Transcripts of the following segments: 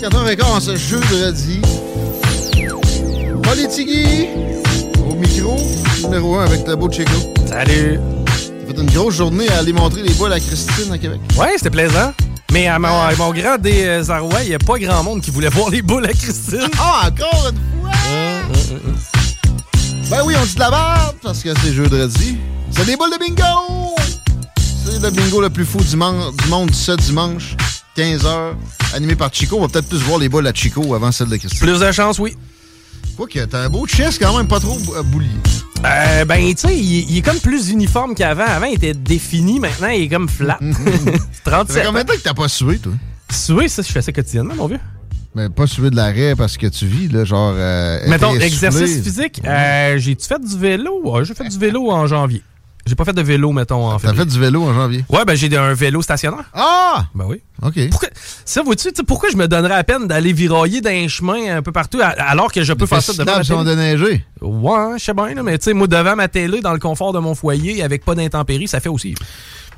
4h15 ce jeudi. Politigui au micro, numéro 1 avec le beau Chico. Salut! T'as fait une grosse journée à aller montrer les bois à Christine à Québec. Ouais, c'était plaisant. Mais à mon, à mon grand désarroi, il n'y a pas grand monde qui voulait voir les boules à Christine. Ah, encore une fois! Ben oui, on dit de la merde parce que c'est jeudi. C'est des boules de bingo! C'est le bingo le plus fou du monde ce dimanche, 15h, animé par Chico. On va peut-être plus voir les boules à Chico avant celle de Christine. Plus de chance, oui. Quoi que t'as un beau chest quand même, pas trop bou- boulier. Euh, ben, tu sais, il, il est comme plus uniforme qu'avant. Avant, il était défini. Maintenant, il est comme flat. Ça 37 fait combien de temps que t'as pas sué, toi? Sué, ça, je fais ça quotidiennement, mon vieux. Mais pas sué de l'arrêt parce que tu vis, là, genre. euh, Mettons, exercice physique. Euh, J'ai-tu fait du vélo? Ouais, j'ai fait du vélo en janvier. J'ai pas fait de vélo, mettons, en T'as février. fait du vélo en janvier? Ouais, ben, j'ai un vélo stationnaire. Ah! Ben oui. OK. Pourquoi, ça, vois-tu, tu sais, pourquoi je me donnerais la peine d'aller virailler dans un chemin un peu partout à- alors que je peux faire ça devant ma télé? Ouais, je sais bien, mais tu sais, moi, devant ma télé, dans le confort de mon foyer, avec pas d'intempéries, ça fait aussi.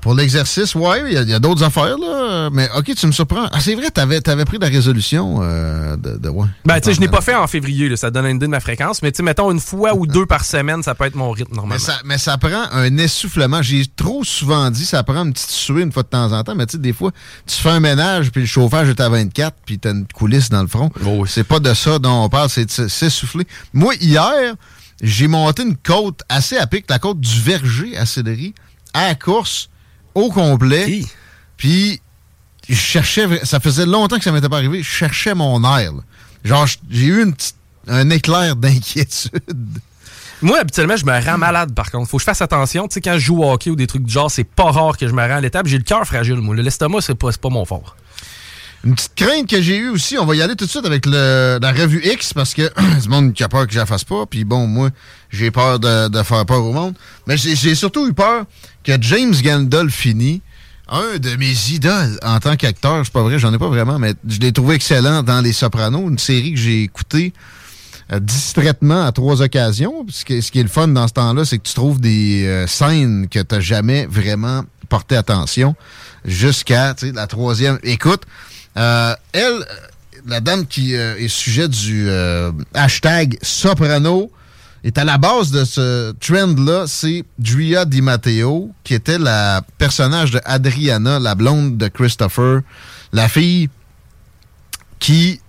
Pour l'exercice, ouais, il y a, d'autres affaires, là. Mais OK, tu me surprends. Ah, c'est vrai, t'avais avais pris la résolution euh, de, de. Ouais. Ben, tu sais, je n'ai pas fait en février, là, ça donne une idée de ma fréquence, mais tu sais, mettons une fois ou deux par semaine, ça peut être mon rythme Mais ça, mais ça prend un essoufflement. J'ai trop souvent dit, ça prend une petite suée une fois de temps en temps. Mais tu sais, des fois, tu fais un ménage, puis le chauffage est à 24, puis t'as une coulisse dans le front. C'est pas de ça dont on parle, c'est s'essouffler. Moi, hier, j'ai monté une côte assez à pic, la côte du Verger à Céleri, à la course, au complet. Puis, je cherchais, ça faisait longtemps que ça m'était pas arrivé, je cherchais mon air. là. Genre, j'ai eu une petite, un éclair d'inquiétude. Moi, habituellement, je me rends malade, par contre. Faut que je fasse attention. Tu sais, quand je joue au hockey ou des trucs du genre, c'est pas rare que je me rends à l'étape. J'ai le cœur fragile, moi. L'estomac, c'est pas, c'est pas mon fort. Une petite crainte que j'ai eue aussi, on va y aller tout de suite avec le- la revue X parce que du monde qui a peur que je la fasse pas. Puis bon, moi, j'ai peur de, de faire peur au monde. Mais j'ai surtout eu peur que James Gandolfini, un de mes idoles en tant qu'acteur, c'est pas vrai, j'en ai pas vraiment, mais je l'ai trouvé excellent dans Les Sopranos, une série que j'ai écoutée euh, distraitement à trois occasions. Ce qui, ce qui est le fun dans ce temps-là, c'est que tu trouves des euh, scènes que tu jamais vraiment porté attention jusqu'à la troisième. Écoute, euh, elle, la dame qui euh, est sujet du euh, hashtag Soprano, est à la base de ce trend-là, c'est Dria Di Matteo, qui était la personnage de Adriana, la blonde de Christopher, la fille qui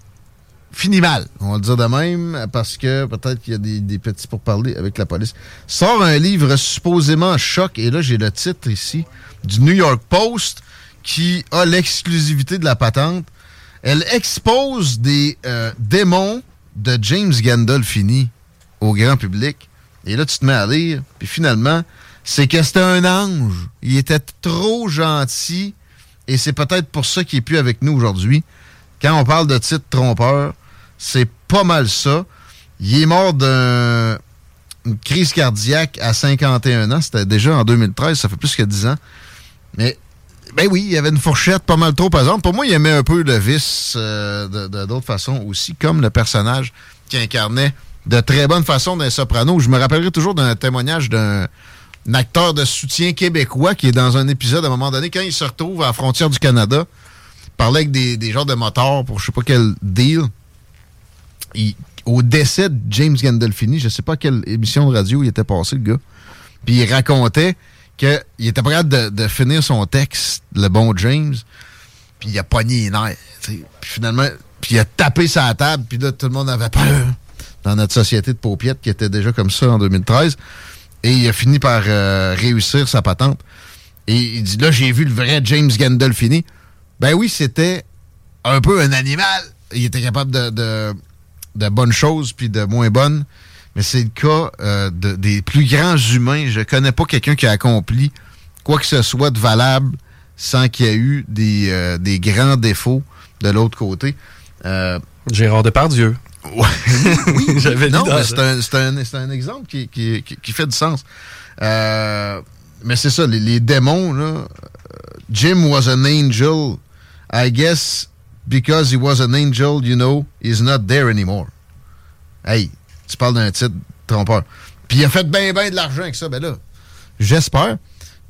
finit mal, on va le dire de même, parce que peut-être qu'il y a des, des petits pour parler avec la police. Sort un livre supposément choc, et là j'ai le titre ici, du New York Post, qui a l'exclusivité de la patente. Elle expose des euh, démons de James Gandolfini au grand public. Et là, tu te mets à lire, puis finalement, c'est que c'était un ange. Il était trop gentil, et c'est peut-être pour ça qu'il est plus avec nous aujourd'hui. Quand on parle de titre trompeur, c'est pas mal ça. Il est mort d'une crise cardiaque à 51 ans. C'était déjà en 2013, ça fait plus que 10 ans. Mais, ben oui, il y avait une fourchette pas mal trop pesante. Pour moi, il aimait un peu le vice euh, de d'autres façons aussi, comme le personnage qui incarnait de très bonne façon d'un soprano. Je me rappellerai toujours d'un témoignage d'un acteur de soutien québécois qui est dans un épisode à un moment donné, quand il se retrouve à la frontière du Canada, parlait avec des, des genres de motards pour je sais pas quel deal. au décès de James Gandolfini, je sais pas quelle émission de radio il était passé, le gars. Puis il racontait qu'il était prêt de, de finir son texte, le bon James, puis il a pogné les nerfs. Puis finalement, puis il a tapé sa table, puis là, tout le monde avait peur dans notre société de paupiettes qui était déjà comme ça en 2013. Et il a fini par euh, réussir sa patente. Et il dit, là, j'ai vu le vrai James Gandolfini. Ben oui, c'était un peu un animal. Il était capable de, de, bonnes choses puis de moins bonnes. Mais c'est le cas euh, des plus grands humains. Je connais pas quelqu'un qui a accompli quoi que ce soit de valable sans qu'il y ait eu des, euh, des grands défauts de l'autre côté. Euh, Gérard Depardieu. Ouais, oui, j'avais Non, c'est un, un, exemple qui, qui, qui, fait du sens. Euh, mais c'est ça, les, les démons, là. Jim was an angel I guess because he was an angel, you know, he's not there anymore. Hey, tu parles d'un titre trompeur. Puis il a fait bien, bien de l'argent avec ça. Ben là, j'espère.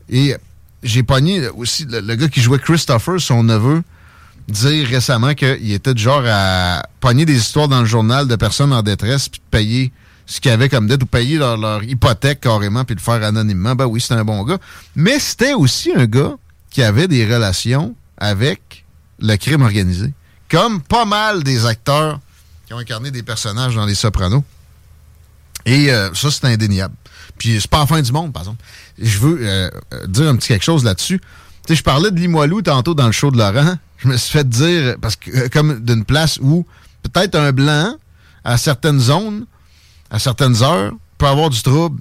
Et j'ai pogné aussi le, gars qui jouait Christopher, son neveu, dire récemment qu'il était du genre à pogner des histoires dans le journal de personnes en détresse puis de payer ce qu'il avait comme dette ou payer leur, hypothèque carrément puis le faire anonymement. Ben oui, c'était un bon gars. Mais c'était aussi un gars qui avait des relations avec le crime organisé. Comme pas mal des acteurs qui ont incarné des personnages dans Les Sopranos. Et euh, ça, c'est indéniable. Puis c'est pas la fin du monde, par exemple. Je veux euh, euh, dire un petit quelque chose là-dessus. Tu sais, je parlais de Limoilou tantôt dans le show de Laurent. Je me suis fait dire, parce que comme d'une place où peut-être un blanc, à certaines zones, à certaines heures, peut avoir du trouble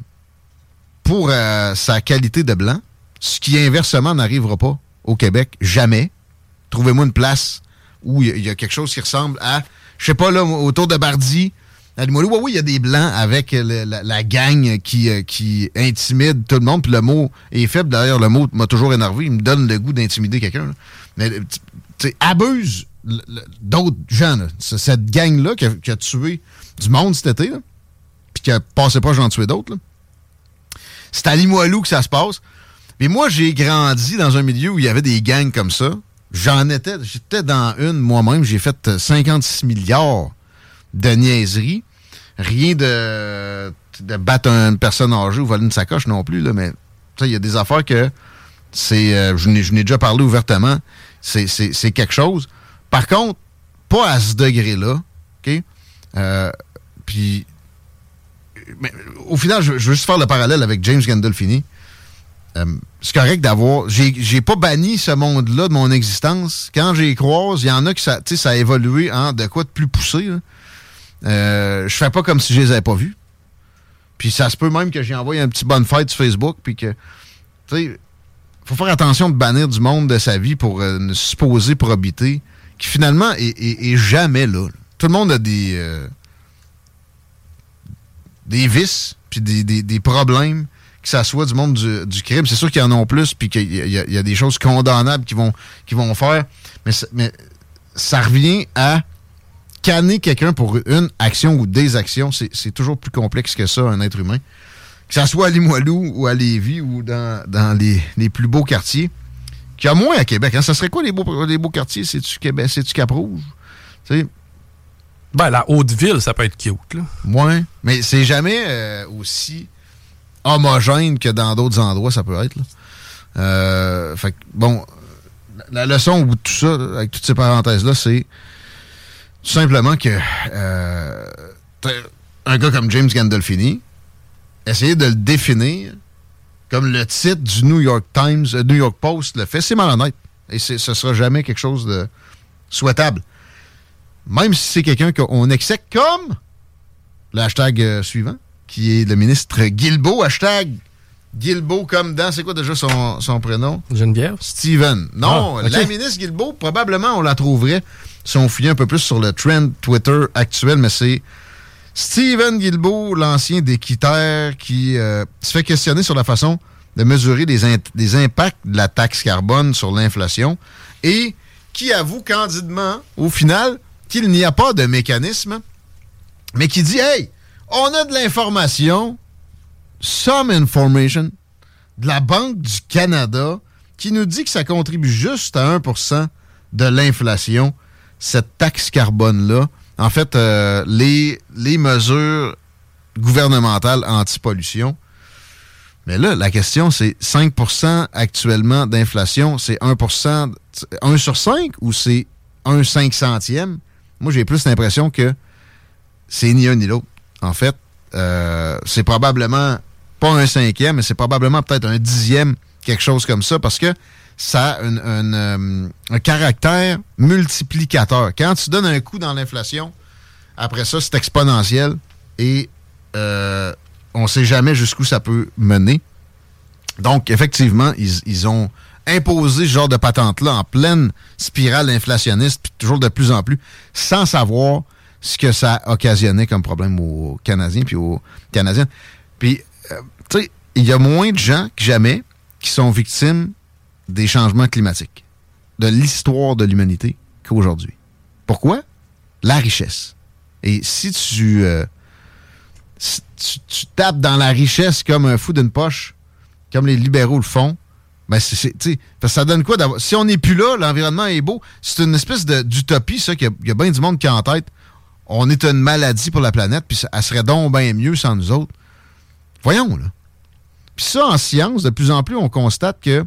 pour sa qualité de blanc, ce qui inversement n'arrivera pas au Québec, jamais trouvez-moi une place où il y, a quelque chose qui ressemble à, je sais pas, là, autour de Bardi, à oui, oui, il y a des blancs avec la, gang qui, euh, qui intimide tout le monde. Puis le mot est faible. D'ailleurs, le mot m'a toujours énervé. Il me donne le goût d'intimider quelqu'un. Mais, tu abuse d'autres gens. Cette gang-là qui, a tué du monde cet été, puis qui a passé pas, j'en tuer d'autres. C'est à Limoilou que ça se passe. Mais moi, j'ai grandi dans un milieu où il y avait des gangs comme ça. J'en étais, j'étais dans une moi-même, j'ai fait 56 milliards de niaiseries. Rien de, de battre une personne âgée ou voler une sacoche non plus, là, mais il y a des affaires que c'est. Euh, je n'ai déjà parlé ouvertement. C'est quelque chose. Par contre, pas à ce degré-là. OK? Euh, puis. au final, je, veux juste faire le parallèle avec James Gandolfini. Euh, c'est correct d'avoir. J'ai pas banni ce monde-là de mon existence. Quand j'y croise, il y en a qui ça, ça a évolué en de quoi de plus poussé. Euh, je fais pas comme si je les avais pas vus. Puis ça se peut même que j'ai envoyé un petit bonne fête sur Facebook, puis que. Tu sais, faut faire attention de bannir du monde de sa vie pour euh, une supposée probité, qui finalement est, jamais là. Tout le monde a des. Euh, des vices, puis des, des problèmes que ça soit du monde du, crime. C'est sûr qu'il y en a plus, puis qu'il y, a des choses condamnables qui vont, vont faire. Mais, mais ça revient à canner quelqu'un pour une action ou des actions. C'est toujours plus complexe que ça, un être humain. Que ça soit à Limoilou ou à Lévis ou dans, dans les, plus beaux quartiers. Qu'il y a moins à Québec. Hein. Ça serait quoi les beaux, les beaux quartiers? C'est-tu Québec? C'est-tu Cap-Rouge? Ben, la Haute-Ville, ça peut être cute, là. Ouais, mais c'est jamais euh, aussi homogène que dans d'autres endroits, ça peut être. Euh, fait bon, la leçon au bout de tout ça, avec toutes ces parenthèses-là, c'est tout simplement que euh, un gars comme James Gandolfini, essayer de le définir comme le titre du New York Times, euh, New York Post le fait, c'est malhonnête. Et ce sera jamais quelque chose de souhaitable. Même si c'est quelqu'un qu'on exèque comme le hashtag euh, suivant, qui est le ministre Guilbeault, hashtag Guilbeault comme dans, c'est quoi déjà son, son prénom? Geneviève? Steven. Non, ah, la ministre Guilbeault, probablement on la trouverait si on fouillait un peu plus sur le trend Twitter actuel, mais c'est Steven Guilbeault, l'ancien d'équitaire, qui euh, se fait questionner sur la façon de mesurer les, impacts de la taxe carbone sur l'inflation et qui avoue candidement, au final, qu'il n'y a pas de mécanisme, mais qui dit Hey, on a de l'information, some information, de la Banque du Canada qui nous dit que ça contribue juste à 1% de l'inflation, cette taxe carbone-là. En fait, euh, les, les mesures gouvernementales anti-pollution. Mais là, la question, c'est 5% actuellement d'inflation, c'est 1 1 sur 5 ou c'est 1 5 centième? Moi, j'ai plus l'impression que c'est ni un ni l'autre. En fait, euh, c'est probablement pas un cinquième, mais c'est probablement peut-être un dixième, quelque chose comme ça, parce que ça a euh, un caractère multiplicateur. Quand tu donnes un coup dans l'inflation, après ça, c'est exponentiel et euh, on ne sait jamais jusqu'où ça peut mener. Donc, effectivement, ils, ils ont imposé ce genre de patente-là en pleine spirale inflationniste, puis toujours de plus en plus, sans savoir ce que ça a occasionné comme problème aux Canadiens puis aux Canadiennes. Puis, euh, tu sais, il y a moins de gens que jamais qui sont victimes des changements climatiques, de l'histoire de l'humanité qu'aujourd'hui. Pourquoi? La richesse. Et si tu, euh, tu, tapes dans la richesse comme un fou d'une poche, comme les libéraux le font, ben c'est, ça donne quoi d'avoir. Si on n'est plus là, l'environnement est beau. C'est une espèce d'utopie, ça, qu'il y, a, bien du monde qui a en tête. On est une maladie pour la planète, puis elle serait donc bien mieux sans nous autres. Voyons, là. Puis ça, en science, de plus en plus, on constate que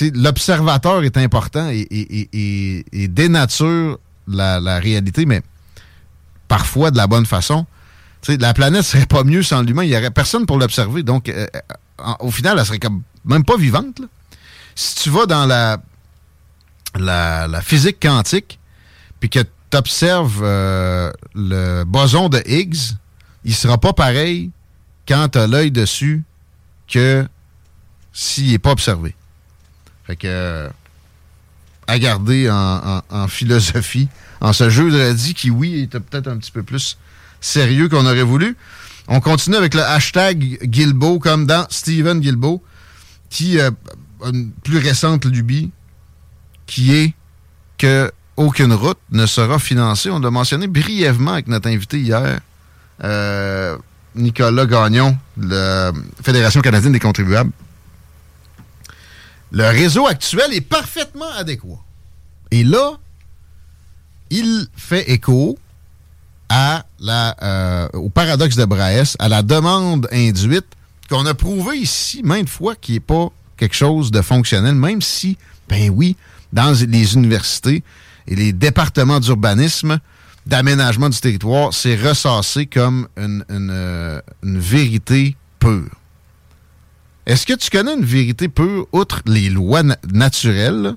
l'observateur est important et, dénature la, réalité, mais parfois de la bonne façon. la planète serait pas mieux sans l'humain. Il n'y aurait personne pour l'observer. Donc, euh, au final, elle serait comme même pas vivante. Si tu vas dans la, la, physique quantique, puis que tu observes euh, le boson de Higgs, il sera pas pareil quand tu as l'œil dessus que s'il n'est pas observé. Fait que, à garder en, philosophie, en ce jeu de dit qui, oui, était peut-être un petit peu plus sérieux qu'on aurait voulu. On continue avec le hashtag Gilbo, comme dans Steven Gilbo, qui euh, a une plus récente lubie, qui est que aucune route ne sera financée. On l'a mentionné brièvement avec notre invité hier, euh, Nicolas Gagnon, de la Fédération canadienne des contribuables. Le réseau actuel est parfaitement adéquat. Et là, il fait écho euh, au paradoxe de Braès, à la demande induite qu'on a prouvé ici maintes fois qu'il n'est pas quelque chose de fonctionnel, même si, ben oui, dans les universités et les départements d'urbanisme, d'aménagement du territoire, c'est ressassé comme une, euh, vérité pure. Est-ce que tu connais une vérité pure, outre les lois naturelles,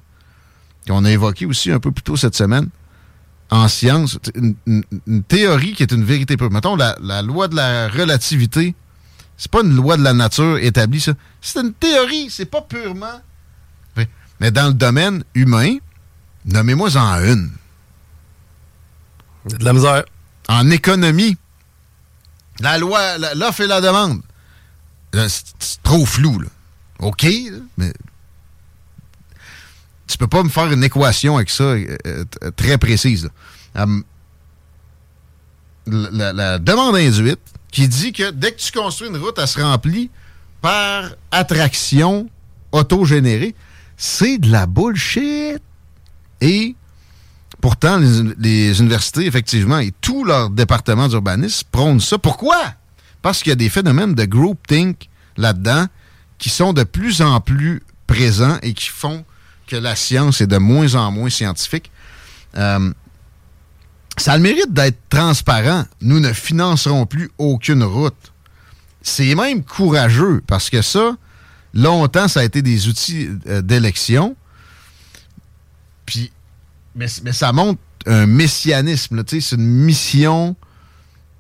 qu'on a évoquées aussi un peu plus tôt cette semaine, en science, une, théorie qui est une vérité pure. Mettons, la, la loi de la relativité, c'est pas une loi de la nature établie, ça. C'est une théorie, c'est pas purement... Mais dans le domaine humain, nommez-moi en une. De la misère. En économie, la loi, l'offre et la demande. C'est trop flou, là. OK, mais tu peux pas me faire une équation avec ça euh, euh, très précise. Hum, la, demande induite qui dit que dès que tu construis une route, elle se remplit par attraction autogénérée, c'est de la bullshit. Et pourtant, les, universités, effectivement, et tous leurs départements d'urbanisme prônent ça. Pourquoi? Parce qu'il y a des phénomènes de groupthink là-dedans qui sont de plus en plus présents et qui font que la science est de moins en moins scientifique. Euh, ça a le mérite d'être transparent. Nous ne financerons plus aucune route. C'est même courageux parce que ça, longtemps, ça a été des outils euh, d'élection. Puis, mais, ça montre un messianisme. C'est une mission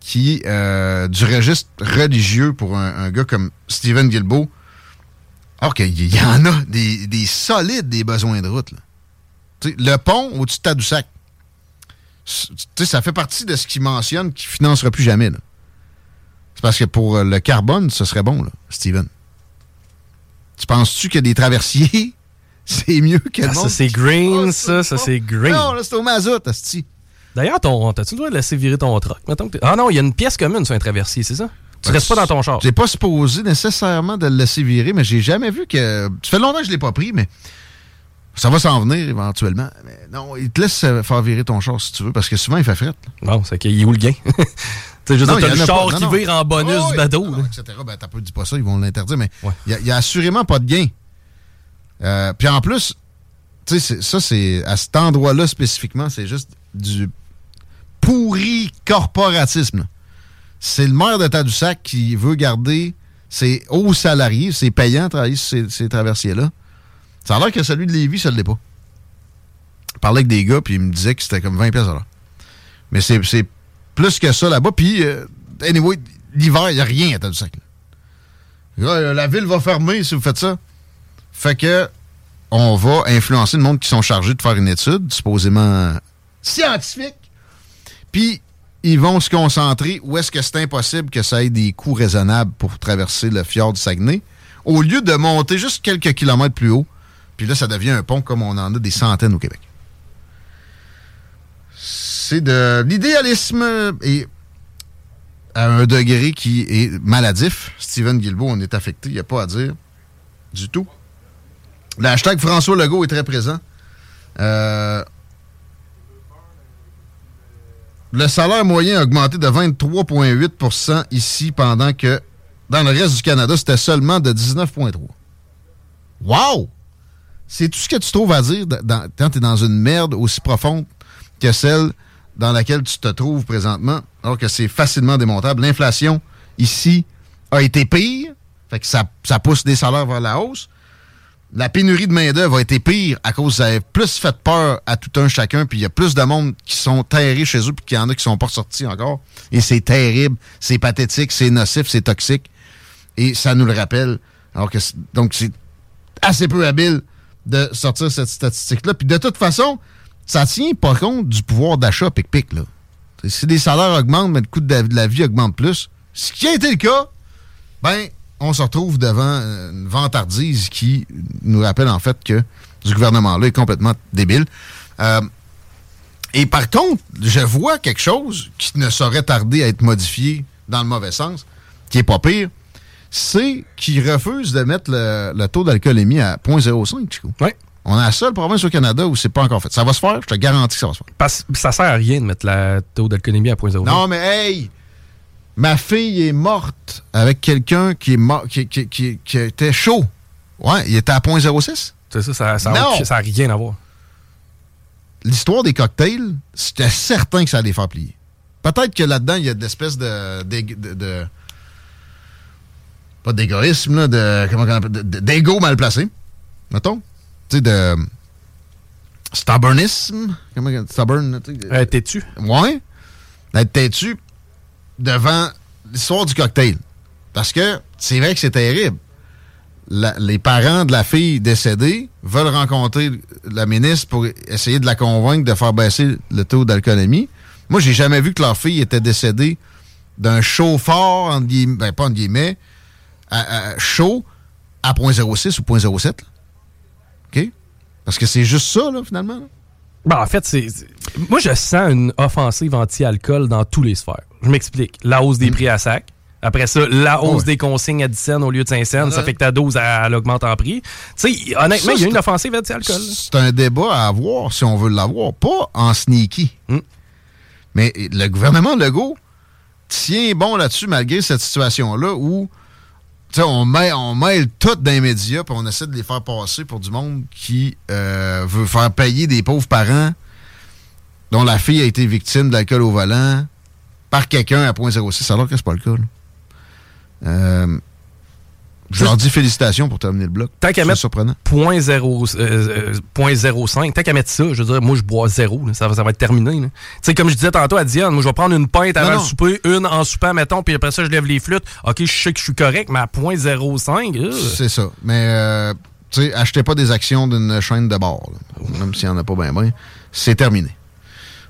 qui, euh, du registre religieux pour un, gars comme Stephen Guilbeault, alors qu'il y en a des, solides des besoins de route. Le pont au-dessus de Tadoussac, ça fait partie de ce qu'il mentionne qu'il ne financera plus jamais. C'est parce que pour le carbone, ce serait bon, là, Steven. Tu penses-tu que des traversiers, c'est mieux que ah, Ça, c'est green, ça, ça, c'est green. Non, là, c'est au mazout, Asti. D'ailleurs, t'as-tu le droit de laisser virer ton truck? Ah non, il y a une pièce commune sur un traversier, c'est ça? Tu restes pas dans ton char. J'ai pas supposé nécessairement de le laisser virer, mais j'ai jamais vu que. Ça fait longtemps que je l'ai pas pris, mais ça va s'en venir éventuellement. Mais non, il te laisse euh, faire virer ton char si tu veux, parce que souvent il fait fret. Non, c'est qu'il est où le gain? tu sais, t'as le char qui vire en bonus du bateau. etc. Ben, t'as pas dit pas ça, ils vont l'interdire, mais il n'y a, assurément pas de gain. Euh, puis en plus, tu sais, ça, c'est à cet endroit-là spécifiquement, c'est juste du pourri corporatisme. C'est le maire de Tadoussac qui veut garder ses hauts salariés, ses payants travailler ces, traversiers-là. Ça a l'air que celui de Lévis, ça ne l'est pas. Je parlais avec des gars, puis ils me disaient que c'était comme 20 pièces Mais c'est plus que ça là-bas. Puis, euh, anyway, l'hiver, il n'y a rien à Tadoussac. La ville va fermer si vous faites ça. Fait que on va influencer le monde qui sont chargés de faire une étude, supposément scientifique, puis, ils vont se concentrer où est-ce que c'est impossible que ça ait des coûts raisonnables pour traverser le fjord du Saguenay, au lieu de monter juste quelques kilomètres plus haut. Puis là, ça devient un pont comme on en a des centaines au Québec. C'est de l'idéalisme et à un degré qui est maladif. Steven Guilbeault, on est affecté, il n'y a pas à dire du tout. Le hashtag François Legault est très présent. Euh, le salaire moyen a augmenté de 23,8% ici, pendant que dans le reste du Canada, c'était seulement de 19,3 Wow! C'est tout ce que tu trouves à dire quand tu es dans une merde aussi profonde que celle dans laquelle tu te trouves présentement, alors que c'est facilement démontable. L'inflation, ici, a été pire, fait que ça, ça pousse des salaires vers la hausse la pénurie de main-d'œuvre a été pire à cause ça plus fait peur à tout un chacun, puis il y a plus de monde qui sont terrés chez eux, puis qu'il y en a qui sont pas sortis encore. Et c'est terrible, c'est pathétique, c'est nocif, c'est toxique. Et ça nous le rappelle. Alors que donc c'est assez peu habile de sortir cette statistique-là. Puis de toute façon, ça tient pas compte du pouvoir d'achat pic-pic. Si les salaires augmentent, mais le coût de la vie augmente plus, ce qui a été le cas, ben on se retrouve devant une vantardise qui nous rappelle en fait que ce gouvernement-là est complètement débile. Euh, et par contre, je vois quelque chose qui ne saurait tarder à être modifié dans le mauvais sens, qui est pas pire, c'est qu'il refuse de mettre le, taux d'alcoolémie à 0.05, Chico. Oui. On a la seule province au Canada où c'est pas encore fait. Ça va se faire, je te garantis que ça va se faire. Parce ça sert à rien de mettre le taux d'alcoolémie à 0.05. Non, mais hey! Ma fille est morte avec quelqu'un qui est mort, qui, était chaud. Ouais, il était à 0.06. C'est ça, ça n'a rien à voir. L'histoire des cocktails, c'était certain que ça allait faire plier. Peut-être que là-dedans, il y a de l'espèce de, de, Pas d'égoïsme, là, de. Comment on appelle D'ego mal placé. Mettons. Tu sais, de. Stubbornisme. Comment Stubborn. Euh, T'es-tu? Ouais. D'être têtu devant l'histoire du cocktail. Parce que c'est vrai que c'est terrible. les parents de la fille décédée veulent rencontrer la ministre pour essayer de la convaincre de faire baisser le taux d'alcoolémie. Moi, j'ai jamais vu que leur fille était décédée d'un entre guillemets, ben, pas en guillemets, chaud à 0.06 ou 0.07. OK? Parce que c'est juste ça, là, finalement. Ben, en fait, c'est. Moi, je sens une offensive anti-alcool dans tous les sphères. Je m'explique. La hausse des mm. prix à sac. Après ça, la hausse des consignes à 10 cents au lieu de 5 cents, ça fait que ta dose, elle, augmente en prix. Tu sais, honnêtement, il y a une offensive anti-alcool. C'est un débat à avoir si on veut l'avoir, pas en sneaky. Mm. Mais le gouvernement Legault tient bon là-dessus malgré cette situation-là où on, mêle, tout dans les médias puis on essaie de les faire passer pour du monde qui euh, veut faire payer des pauvres parents dont la fille a été victime d'alcool au volant par quelqu'un à 0.06, alors que c'est pas le cas. Euh, je leur dis félicitations pour terminer le bloc. Tant qu'à mettre surprenant. 0.05, euh, euh, tant qu'à mettre ça, je veux dire, moi je bois zéro, là, ça, ça, va être terminé. Tu sais, comme je disais tantôt à Diane, moi je vais prendre une pinte avant Non, non. le souper, une en soupant, mettons, puis après ça je lève les flûtes. Ok, je sais que je suis correct, mais à 0.05, euh, C'est ça. Mais, euh, tu sais, achetez pas des actions d'une chaîne de bord. là. Même s'il n'y en a pas bien, bien. C'est terminé.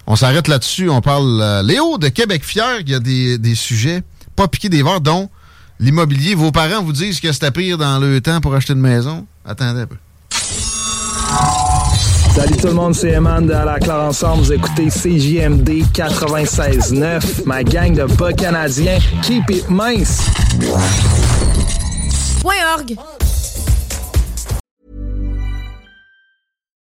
On s'arrête là-dessus. On parle. Léo de Québec Fier, il y a des, des sujets pas piqués des verres, dont l'immobilier. Vos parents vous disent que c'était pire dans le temps pour acheter une maison? Attendez un peu. Salut tout le monde, c'est Eman de À la Claire Ensemble. Vous écoutez CJMD 96.9, ma gang de bas canadiens. Keep it mince! Point org.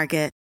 Market.